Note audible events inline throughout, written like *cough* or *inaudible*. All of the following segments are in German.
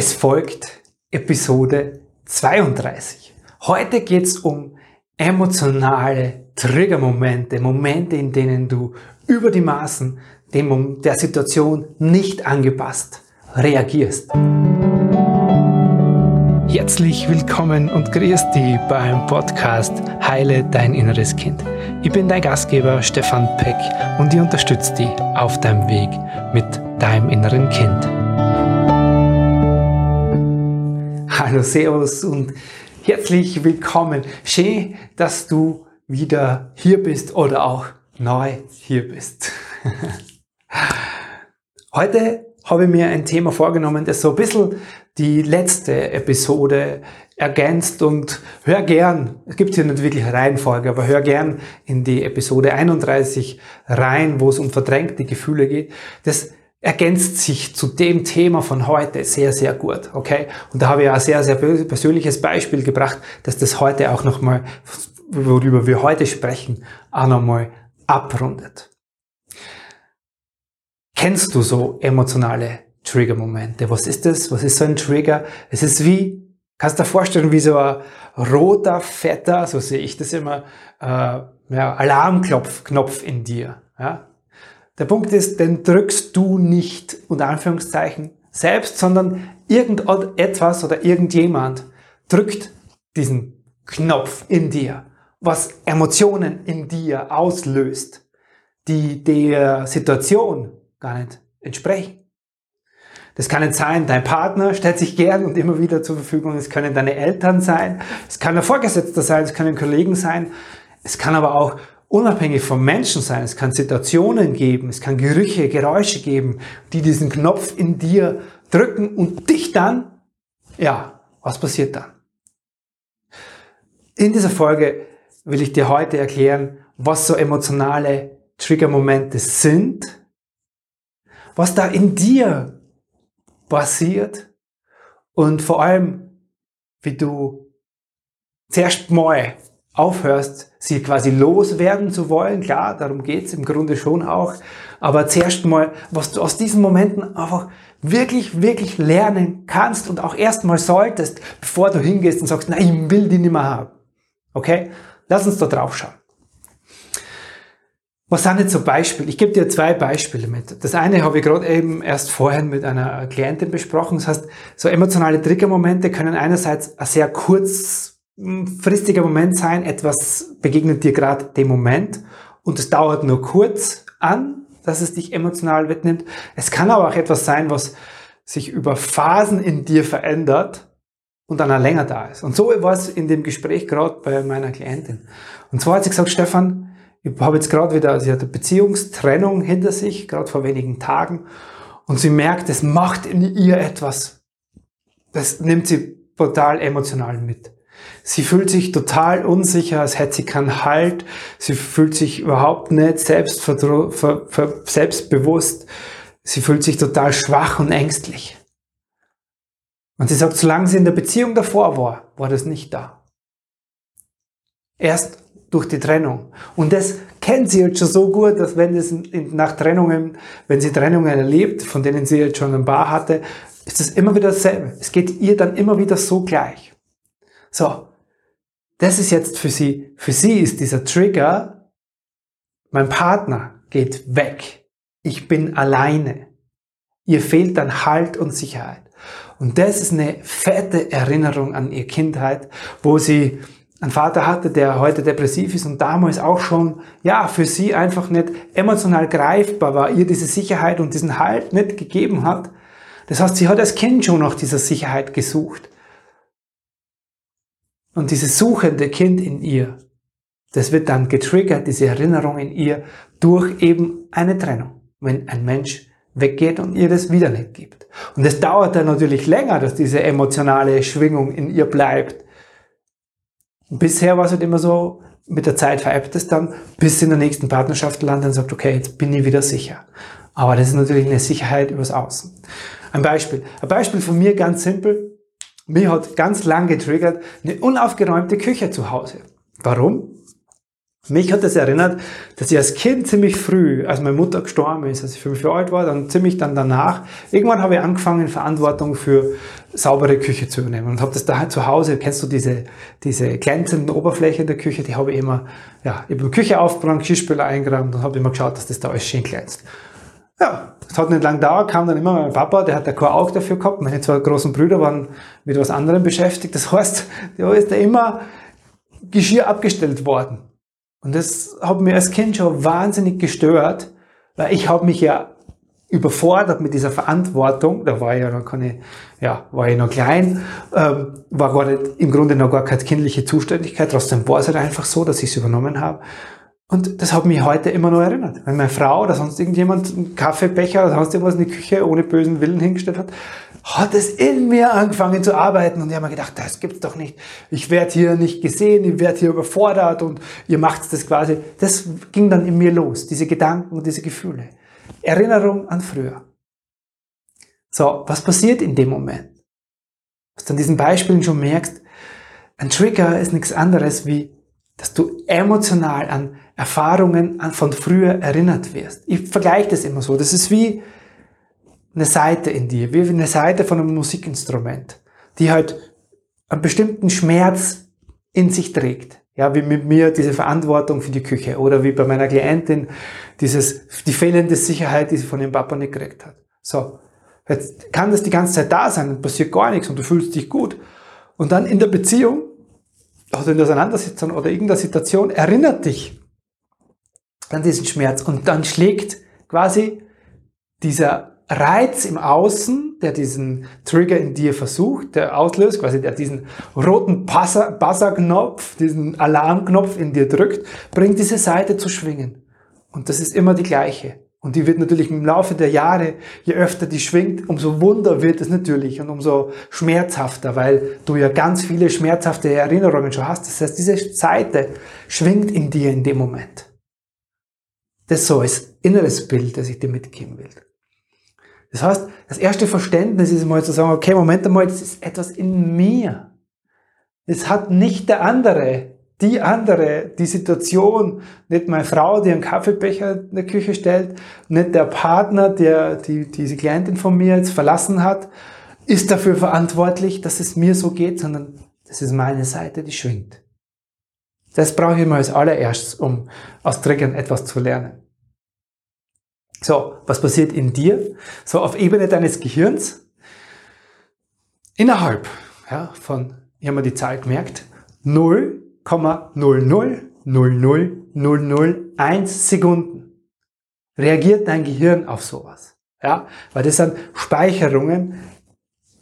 Es folgt Episode 32. Heute geht es um emotionale Triggermomente, Momente, in denen du über die Maßen der Situation nicht angepasst reagierst. Herzlich willkommen und grüß dich beim Podcast Heile dein inneres Kind. Ich bin dein Gastgeber Stefan Peck und ich unterstütze dich auf deinem Weg mit deinem inneren Kind. Hallo, Servus und herzlich willkommen. Schön, dass du wieder hier bist oder auch neu hier bist. *laughs* Heute habe ich mir ein Thema vorgenommen, das so ein bisschen die letzte Episode ergänzt und hör gern, es gibt hier nicht wirklich Reihenfolge, aber hör gern in die Episode 31 rein, wo es um verdrängte Gefühle geht. Das ergänzt sich zu dem Thema von heute sehr, sehr gut, okay? Und da habe ich ein sehr, sehr persönliches Beispiel gebracht, dass das heute auch nochmal, worüber wir heute sprechen, auch nochmal abrundet. Kennst du so emotionale Trigger-Momente? Was ist das? Was ist so ein Trigger? Es ist wie, kannst du dir vorstellen, wie so ein roter, fetter, so sehe ich das immer, äh, ja, Alarmknopf Knopf in dir. Ja? Der Punkt ist, den drückst du nicht, unter Anführungszeichen, selbst, sondern irgendetwas oder irgendjemand drückt diesen Knopf in dir, was Emotionen in dir auslöst, die der Situation gar nicht entsprechen. Das kann nicht sein, dein Partner stellt sich gern und immer wieder zur Verfügung. Es können deine Eltern sein, es kann ein Vorgesetzter sein, es können Kollegen sein, es kann aber auch unabhängig vom Menschen sein. Es kann Situationen geben, es kann Gerüche, Geräusche geben, die diesen Knopf in dir drücken und dich dann, ja, was passiert dann? In dieser Folge will ich dir heute erklären, was so emotionale Triggermomente sind, was da in dir passiert und vor allem, wie du zuerst mal aufhörst, sie quasi loswerden zu wollen. Klar, darum geht's im Grunde schon auch. Aber zuerst mal, was du aus diesen Momenten einfach wirklich, wirklich lernen kannst und auch erstmal solltest, bevor du hingehst und sagst, nein, ich will die nicht mehr haben. Okay? Lass uns da drauf schauen. Was sind jetzt so Beispiele? Ich gebe dir zwei Beispiele mit. Das eine habe ich gerade eben erst vorhin mit einer Klientin besprochen. Das heißt, so emotionale Triggermomente können einerseits sehr kurz fristiger Moment sein, etwas begegnet dir gerade dem Moment und es dauert nur kurz an, dass es dich emotional mitnimmt. Es kann aber auch etwas sein, was sich über Phasen in dir verändert und dann auch länger da ist. Und so war es in dem Gespräch gerade bei meiner Klientin. Und zwar hat sie gesagt, Stefan, ich habe jetzt gerade wieder, sie hat eine Beziehungstrennung hinter sich, gerade vor wenigen Tagen, und sie merkt, es macht in ihr etwas. Das nimmt sie total emotional mit. Sie fühlt sich total unsicher, als hätte sie keinen Halt. Sie fühlt sich überhaupt nicht selbstbewusst. Sie fühlt sich total schwach und ängstlich. Und sie sagt, solange sie in der Beziehung davor war, war das nicht da. Erst durch die Trennung. Und das kennt sie jetzt schon so gut, dass wenn es nach Trennungen, wenn sie Trennungen erlebt, von denen sie jetzt schon ein paar hatte, ist es immer wieder dasselbe. Es geht ihr dann immer wieder so gleich. So, das ist jetzt für sie, für sie ist dieser Trigger, mein Partner geht weg. Ich bin alleine. Ihr fehlt dann Halt und Sicherheit. Und das ist eine fette Erinnerung an ihre Kindheit, wo sie einen Vater hatte, der heute depressiv ist und damals auch schon, ja, für sie einfach nicht emotional greifbar war, ihr diese Sicherheit und diesen Halt nicht gegeben hat. Das heißt, sie hat als Kind schon nach dieser Sicherheit gesucht. Und dieses suchende Kind in ihr, das wird dann getriggert, diese Erinnerung in ihr, durch eben eine Trennung. Wenn ein Mensch weggeht und ihr das wieder nicht gibt. Und es dauert dann natürlich länger, dass diese emotionale Schwingung in ihr bleibt. Und bisher war es halt immer so, mit der Zeit veräppt es dann, bis in der nächsten Partnerschaft landet und sagt, okay, jetzt bin ich wieder sicher. Aber das ist natürlich eine Sicherheit übers Außen. Ein Beispiel. Ein Beispiel von mir ganz simpel. Mir hat ganz lang getriggert eine unaufgeräumte Küche zu Hause. Warum? Mich hat das erinnert, dass ich als Kind ziemlich früh, als meine Mutter gestorben ist, als ich fünf Jahre alt war, dann ziemlich dann danach, irgendwann habe ich angefangen, Verantwortung für saubere Küche zu übernehmen und habe das da zu Hause, kennst du diese, diese glänzenden Oberflächen der Küche, die habe ich immer, ja, ich habe Küche aufgeräumt, Geschirrspüler eingeräumt und habe immer geschaut, dass das da alles schön glänzt. Ja, es hat nicht lange gedauert, kam dann immer mein Papa, der hat da kein Auge dafür gehabt, meine zwei großen Brüder waren mit was anderem beschäftigt, das heißt, da ist da immer Geschirr abgestellt worden. Und das hat mir als Kind schon wahnsinnig gestört, weil ich habe mich ja überfordert mit dieser Verantwortung. Da war ich ja noch keine, ja, war ich noch klein, ähm, war gar nicht, im Grunde noch gar keine kindliche Zuständigkeit. Trotzdem war es halt einfach so, dass ich es übernommen habe. Und das hat mich heute immer noch erinnert. Wenn meine Frau oder sonst irgendjemand einen Kaffeebecher oder sonst irgendwas in die Küche ohne bösen Willen hingestellt hat, hat es in mir angefangen zu arbeiten und ich habe mir gedacht, das gibt's doch nicht. Ich werde hier nicht gesehen, ich werde hier überfordert und ihr macht das quasi. Das ging dann in mir los, diese Gedanken und diese Gefühle. Erinnerung an früher. So, was passiert in dem Moment? Was du an diesen Beispielen schon merkst, ein Trigger ist nichts anderes wie, dass du emotional an Erfahrungen von früher erinnert wirst. Ich vergleiche das immer so. Das ist wie, eine Seite in dir, wie eine Seite von einem Musikinstrument, die halt einen bestimmten Schmerz in sich trägt. Ja, wie mit mir diese Verantwortung für die Küche oder wie bei meiner Klientin dieses, die fehlende Sicherheit, die sie von ihrem Papa nicht gekriegt hat. So. Jetzt kann das die ganze Zeit da sein und passiert gar nichts und du fühlst dich gut. Und dann in der Beziehung oder in der Auseinandersetzung oder irgendeiner Situation erinnert dich an diesen Schmerz und dann schlägt quasi dieser Reiz im Außen, der diesen Trigger in dir versucht, der auslöst, quasi der diesen roten Buzzer-Knopf, diesen Alarmknopf in dir drückt, bringt diese Seite zu schwingen. Und das ist immer die gleiche. Und die wird natürlich im Laufe der Jahre, je öfter die schwingt, umso wunder wird es natürlich und umso schmerzhafter, weil du ja ganz viele schmerzhafte Erinnerungen schon hast. Das heißt, diese Seite schwingt in dir in dem Moment. Das ist so als inneres Bild, das ich dir mitgeben will. Das heißt, das erste Verständnis ist mal zu sagen, okay, Moment einmal, das ist etwas in mir. Es hat nicht der andere, die andere, die Situation, nicht meine Frau, die einen Kaffeebecher in der Küche stellt, nicht der Partner, der die, diese Klientin von mir jetzt verlassen hat, ist dafür verantwortlich, dass es mir so geht, sondern das ist meine Seite, die schwingt. Das brauche ich mal als allererstes, um aus Triggern etwas zu lernen. So, was passiert in dir? So, auf Ebene deines Gehirns. Innerhalb ja, von, ich habe mir die Zahl gemerkt, 0,00000001 Sekunden reagiert dein Gehirn auf sowas. Ja, weil das sind Speicherungen,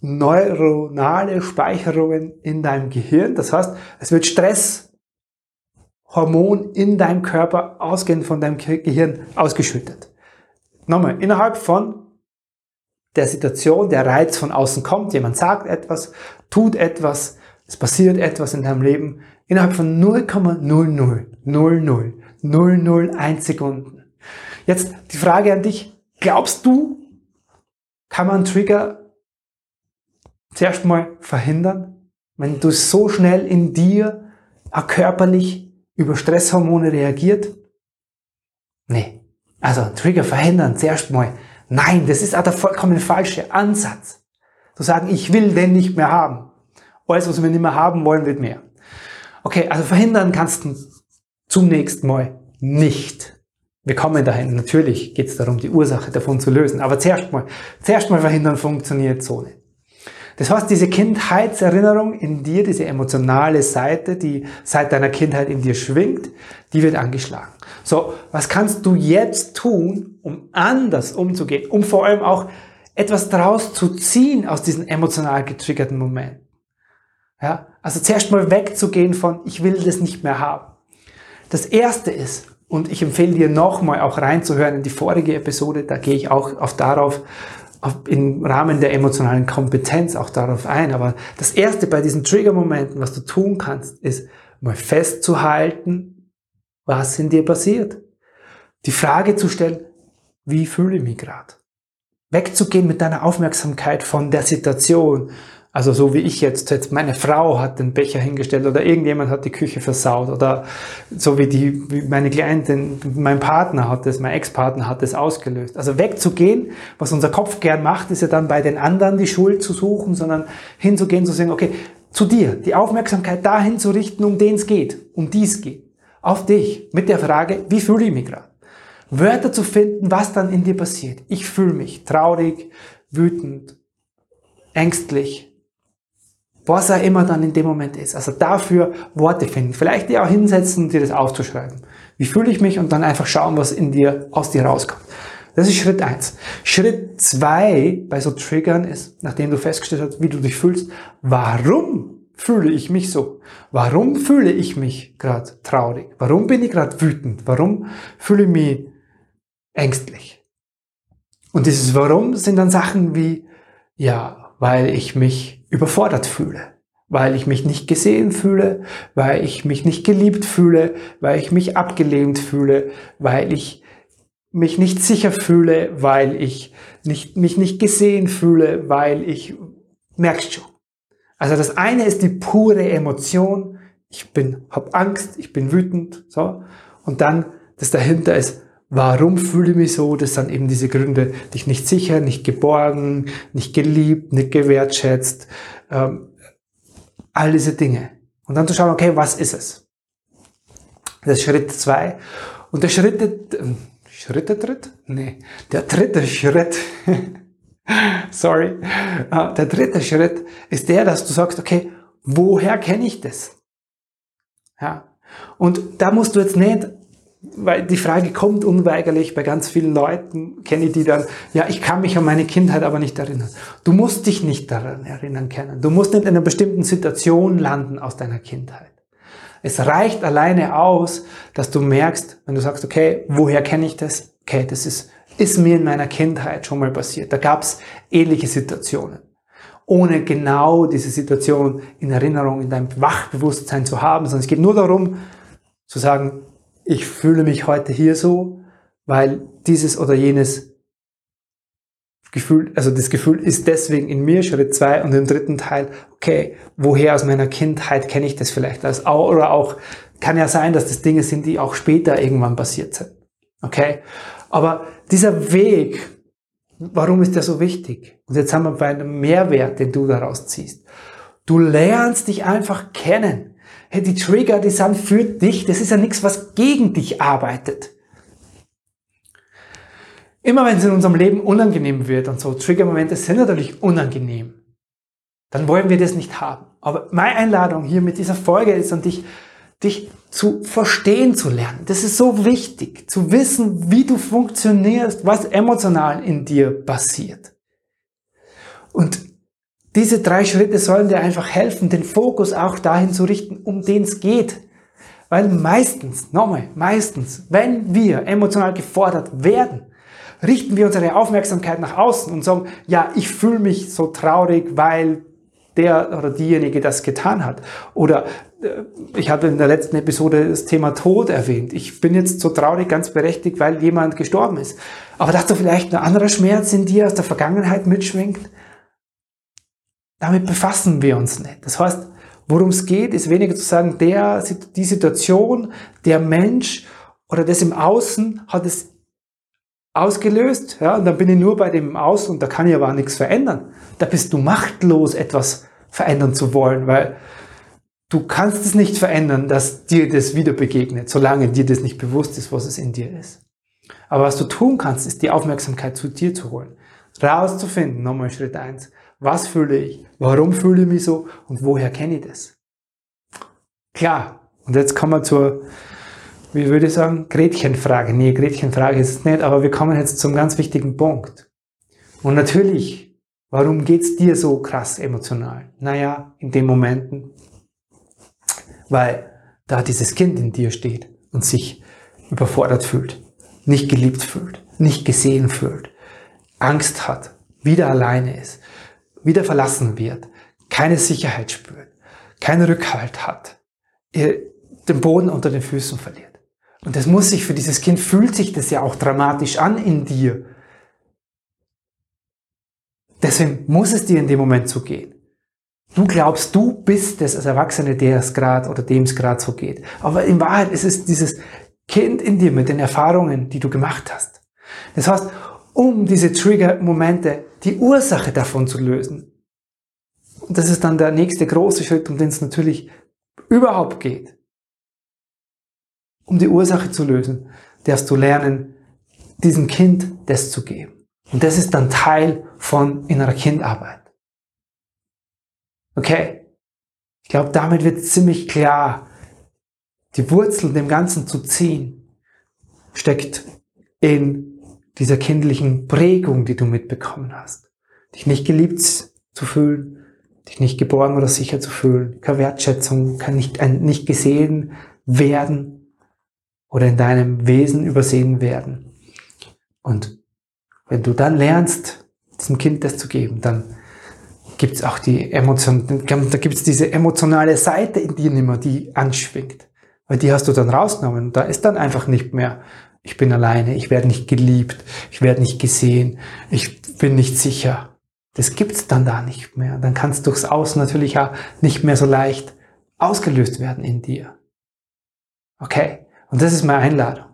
neuronale Speicherungen in deinem Gehirn. Das heißt, es wird Stresshormon in deinem Körper ausgehend von deinem Gehirn ausgeschüttet nochmal, innerhalb von der Situation, der Reiz von außen kommt, jemand sagt etwas, tut etwas, es passiert etwas in deinem Leben, innerhalb von 0,000001 Sekunden. Jetzt die Frage an dich, glaubst du, kann man Trigger zuerst mal verhindern, wenn du so schnell in dir körperlich über Stresshormone reagiert? Nee. Also Trigger verhindern zuerst mal. Nein, das ist auch der vollkommen falsche Ansatz. Zu sagen, ich will den nicht mehr haben. Alles, was wir nicht mehr haben wollen, wird mehr. Okay, also verhindern kannst du zunächst mal nicht. Wir kommen dahin. Natürlich geht es darum, die Ursache davon zu lösen. Aber zuerst mal, zuerst mal verhindern funktioniert so nicht. Das heißt, diese Kindheitserinnerung in dir, diese emotionale Seite, die seit deiner Kindheit in dir schwingt, die wird angeschlagen. So, was kannst du jetzt tun, um anders umzugehen, um vor allem auch etwas daraus zu ziehen aus diesen emotional getriggerten Momenten? Ja, also zuerst mal wegzugehen von, ich will das nicht mehr haben. Das erste ist, und ich empfehle dir nochmal auch reinzuhören in die vorige Episode, da gehe ich auch auf darauf im Rahmen der emotionalen Kompetenz auch darauf ein. Aber das erste bei diesen Trigger-Momenten, was du tun kannst, ist mal festzuhalten, was in dir passiert. Die Frage zu stellen, wie fühle ich mich gerade? Wegzugehen mit deiner Aufmerksamkeit von der Situation, Also so wie ich jetzt, jetzt meine Frau hat den Becher hingestellt oder irgendjemand hat die Küche versaut oder so wie die, wie meine Klientin, mein Partner hat das, mein Ex-Partner hat das ausgelöst. Also wegzugehen, was unser Kopf gern macht, ist ja dann bei den anderen die Schuld zu suchen, sondern hinzugehen, zu sagen, okay, zu dir, die Aufmerksamkeit dahin zu richten, um den es geht, um die es geht. Auf dich, mit der Frage, wie fühle ich mich gerade? Wörter zu finden, was dann in dir passiert. Ich fühle mich traurig, wütend, ängstlich, was er immer dann in dem Moment ist. Also dafür Worte finden. Vielleicht dir auch hinsetzen dir das auszuschreiben. Wie fühle ich mich und dann einfach schauen, was in dir, aus dir rauskommt. Das ist Schritt eins. Schritt zwei bei so Triggern ist, nachdem du festgestellt hast, wie du dich fühlst, warum fühle ich mich so? Warum fühle ich mich gerade traurig? Warum bin ich gerade wütend? Warum fühle ich mich ängstlich? Und dieses Warum sind dann Sachen wie, ja, weil ich mich überfordert fühle, weil ich mich nicht gesehen fühle, weil ich mich nicht geliebt fühle, weil ich mich abgelehnt fühle, weil ich mich nicht sicher fühle, weil ich nicht, mich nicht gesehen fühle, weil ich, merkst schon. Also das eine ist die pure Emotion. Ich bin, hab Angst, ich bin wütend, so. Und dann, das dahinter ist, Warum fühle ich mich so? Das sind eben diese Gründe, dich nicht sicher, nicht geborgen, nicht geliebt, nicht gewertschätzt, ähm, all diese Dinge. Und dann zu schauen, okay, was ist es? Das ist Schritt zwei. Und der Schritt, äh, Schritte Tritt? Nee, der dritte Schritt, *laughs* sorry, äh, der dritte Schritt ist der, dass du sagst, okay, woher kenne ich das? Ja. Und da musst du jetzt nicht weil die Frage kommt unweigerlich bei ganz vielen Leuten, kenne ich die dann, ja, ich kann mich an meine Kindheit aber nicht erinnern. Du musst dich nicht daran erinnern können. Du musst nicht in einer bestimmten Situation landen aus deiner Kindheit. Es reicht alleine aus, dass du merkst, wenn du sagst, okay, woher kenne ich das? Okay, das ist, ist mir in meiner Kindheit schon mal passiert. Da gab es ähnliche Situationen. Ohne genau diese Situation in Erinnerung, in deinem Wachbewusstsein zu haben, sondern es geht nur darum, zu sagen, ich fühle mich heute hier so, weil dieses oder jenes Gefühl, also das Gefühl ist deswegen in mir, Schritt zwei und im dritten Teil, okay, woher aus meiner Kindheit kenne ich das vielleicht als oder auch, kann ja sein, dass das Dinge sind, die auch später irgendwann passiert sind. Okay? Aber dieser Weg, warum ist der so wichtig? Und jetzt haben wir bei einem Mehrwert, den du daraus ziehst. Du lernst dich einfach kennen hey, die Trigger, die sind für dich, das ist ja nichts, was gegen dich arbeitet. Immer wenn es in unserem Leben unangenehm wird und so, Triggermomente sind natürlich unangenehm, dann wollen wir das nicht haben. Aber meine Einladung hier mit dieser Folge ist an dich, dich zu verstehen zu lernen. Das ist so wichtig, zu wissen, wie du funktionierst, was emotional in dir passiert. Und diese drei Schritte sollen dir einfach helfen, den Fokus auch dahin zu richten, um den es geht. Weil meistens, nochmal, meistens, wenn wir emotional gefordert werden, richten wir unsere Aufmerksamkeit nach außen und sagen, ja, ich fühle mich so traurig, weil der oder diejenige das getan hat. Oder äh, ich habe in der letzten Episode das Thema Tod erwähnt. Ich bin jetzt so traurig, ganz berechtigt, weil jemand gestorben ist. Aber dass da vielleicht ein anderer Schmerz in dir aus der Vergangenheit mitschwingt, damit befassen wir uns nicht. Das heißt, worum es geht, ist weniger zu sagen, der, die Situation, der Mensch oder das im Außen hat es ausgelöst, ja, und dann bin ich nur bei dem Außen und da kann ich aber auch nichts verändern. Da bist du machtlos, etwas verändern zu wollen, weil du kannst es nicht verändern, dass dir das wieder begegnet, solange dir das nicht bewusst ist, was es in dir ist. Aber was du tun kannst, ist die Aufmerksamkeit zu dir zu holen. Rauszufinden, nochmal Schritt eins was fühle ich? Warum fühle ich mich so? Und woher kenne ich das? Klar. Und jetzt kommen wir zur, wie würde ich sagen, Gretchenfrage. Nee, Gretchenfrage ist es nicht, aber wir kommen jetzt zum ganz wichtigen Punkt. Und natürlich, warum geht's dir so krass emotional? Naja, in den Momenten, weil da dieses Kind in dir steht und sich überfordert fühlt, nicht geliebt fühlt, nicht gesehen fühlt, Angst hat, wieder alleine ist, wieder verlassen wird, keine Sicherheit spürt, keinen Rückhalt hat, den Boden unter den Füßen verliert. Und das muss sich für dieses Kind, fühlt sich das ja auch dramatisch an in dir. Deswegen muss es dir in dem Moment so gehen. Du glaubst, du bist es als Erwachsene, der es gerade oder dem es gerade so geht. Aber in Wahrheit ist es dieses Kind in dir mit den Erfahrungen, die du gemacht hast. Das heißt, um diese Trigger-Momente, die Ursache davon zu lösen. Und das ist dann der nächste große Schritt, um den es natürlich überhaupt geht. Um die Ursache zu lösen, darfst du lernen, diesem Kind das zu geben. Und das ist dann Teil von innerer Kindarbeit. Okay? Ich glaube, damit wird ziemlich klar, die Wurzel dem Ganzen zu ziehen, steckt in dieser kindlichen Prägung, die du mitbekommen hast. Dich nicht geliebt zu fühlen, dich nicht geborgen oder sicher zu fühlen, keine Wertschätzung, kann nicht, nicht gesehen werden oder in deinem Wesen übersehen werden. Und wenn du dann lernst, diesem Kind das zu geben, dann gibt es auch die Emotion, da gibt es diese emotionale Seite in dir nicht mehr, die anschwingt. Weil die hast du dann rausgenommen. Da ist dann einfach nicht mehr, ich bin alleine, ich werde nicht geliebt, ich werde nicht gesehen, ich bin nicht sicher. Das gibt's dann da nicht mehr. Dann kann es durchs Außen natürlich auch nicht mehr so leicht ausgelöst werden in dir. Okay? Und das ist meine Einladung.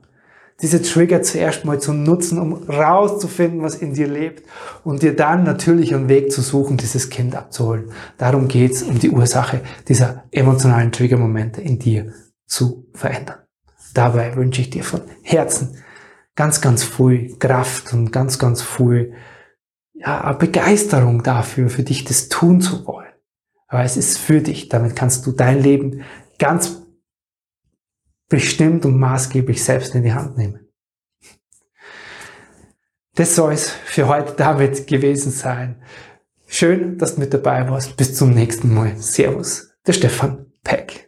Diese Trigger zuerst mal zu nutzen, um rauszufinden, was in dir lebt und dir dann natürlich einen Weg zu suchen, dieses Kind abzuholen. Darum geht's um die Ursache dieser emotionalen Triggermomente in dir zu verändern. Dabei wünsche ich dir von Herzen ganz, ganz viel Kraft und ganz, ganz viel ja, Begeisterung dafür, für dich das tun zu wollen. Aber es ist für dich. Damit kannst du dein Leben ganz bestimmt und maßgeblich selbst in die Hand nehmen. Das soll es für heute damit gewesen sein. Schön, dass du mit dabei warst. Bis zum nächsten Mal. Servus, der Stefan Peck.